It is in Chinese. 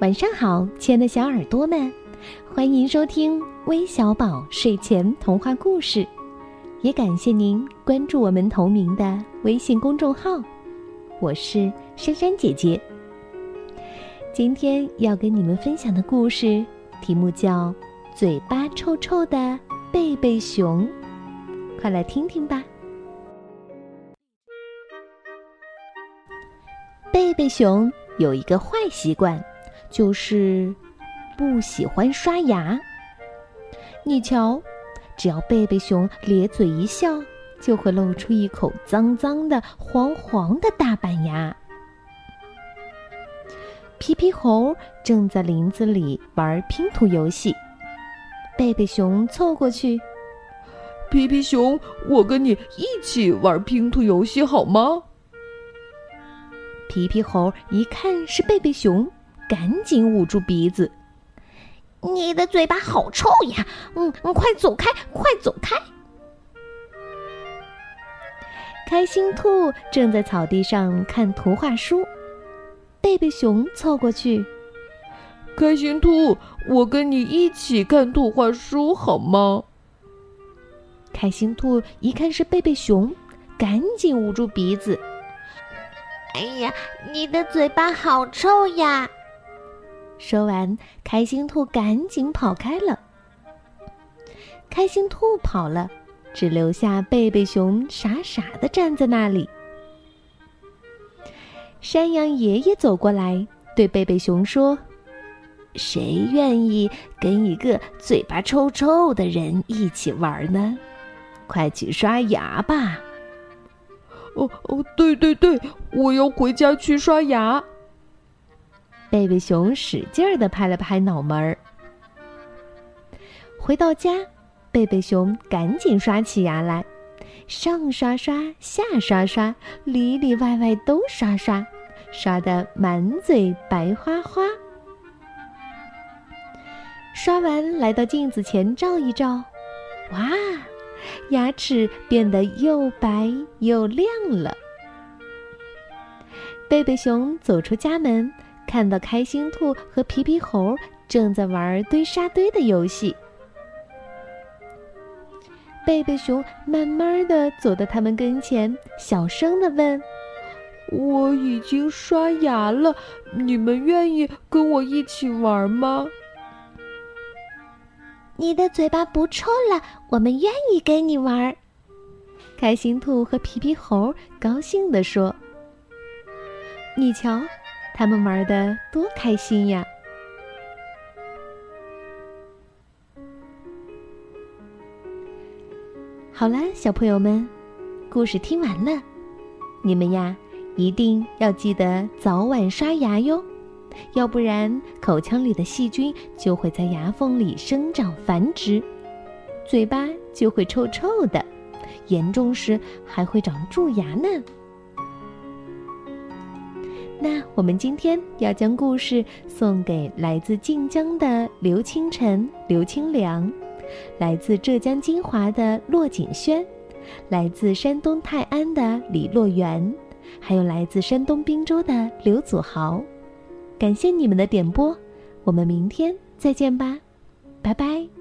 晚上好，亲爱的小耳朵们，欢迎收听微小宝睡前童话故事，也感谢您关注我们同名的微信公众号。我是珊珊姐姐。今天要跟你们分享的故事题目叫《嘴巴臭臭的贝贝熊》，快来听听吧。贝贝熊有一个坏习惯，就是不喜欢刷牙。你瞧，只要贝贝熊咧嘴一笑，就会露出一口脏脏的、黄黄的大板牙。皮皮猴正在林子里玩拼图游戏，贝贝熊凑过去：“皮皮熊，我跟你一起玩拼图游戏好吗？”皮皮猴一看是贝贝熊，赶紧捂住鼻子：“你的嘴巴好臭呀！嗯，快走开，快走开！”开心兔正在草地上看图画书，贝贝熊凑过去：“开心兔，我跟你一起看图画书好吗？”开心兔一看是贝贝熊，赶紧捂住鼻子。哎呀，你的嘴巴好臭呀！说完，开心兔赶紧跑开了。开心兔跑了，只留下贝贝熊傻傻的站在那里。山羊爷爷走过来，对贝贝熊说：“谁愿意跟一个嘴巴臭臭的人一起玩呢？快去刷牙吧！”哦哦，对对对，我要回家去刷牙。贝贝熊使劲儿的拍了拍脑门儿。回到家，贝贝熊赶紧刷起牙来，上刷刷，下刷刷，里里外外都刷刷，刷得满嘴白花花。刷完，来到镜子前照一照，哇！牙齿变得又白又亮了。贝贝熊走出家门，看到开心兔和皮皮猴正在玩堆沙堆的游戏。贝贝熊慢慢的走到他们跟前，小声的问：“我已经刷牙了，你们愿意跟我一起玩吗？”你的嘴巴不臭了，我们愿意跟你玩。开心兔和皮皮猴高兴地说：“你瞧，他们玩的多开心呀！”好了，小朋友们，故事听完了，你们呀，一定要记得早晚刷牙哟。要不然，口腔里的细菌就会在牙缝里生长繁殖，嘴巴就会臭臭的，严重时还会长蛀牙呢。那我们今天要将故事送给来自晋江的刘清晨、刘清良，来自浙江金华的骆景轩，来自山东泰安的李洛源，还有来自山东滨州的刘祖豪。感谢你们的点播，我们明天再见吧，拜拜。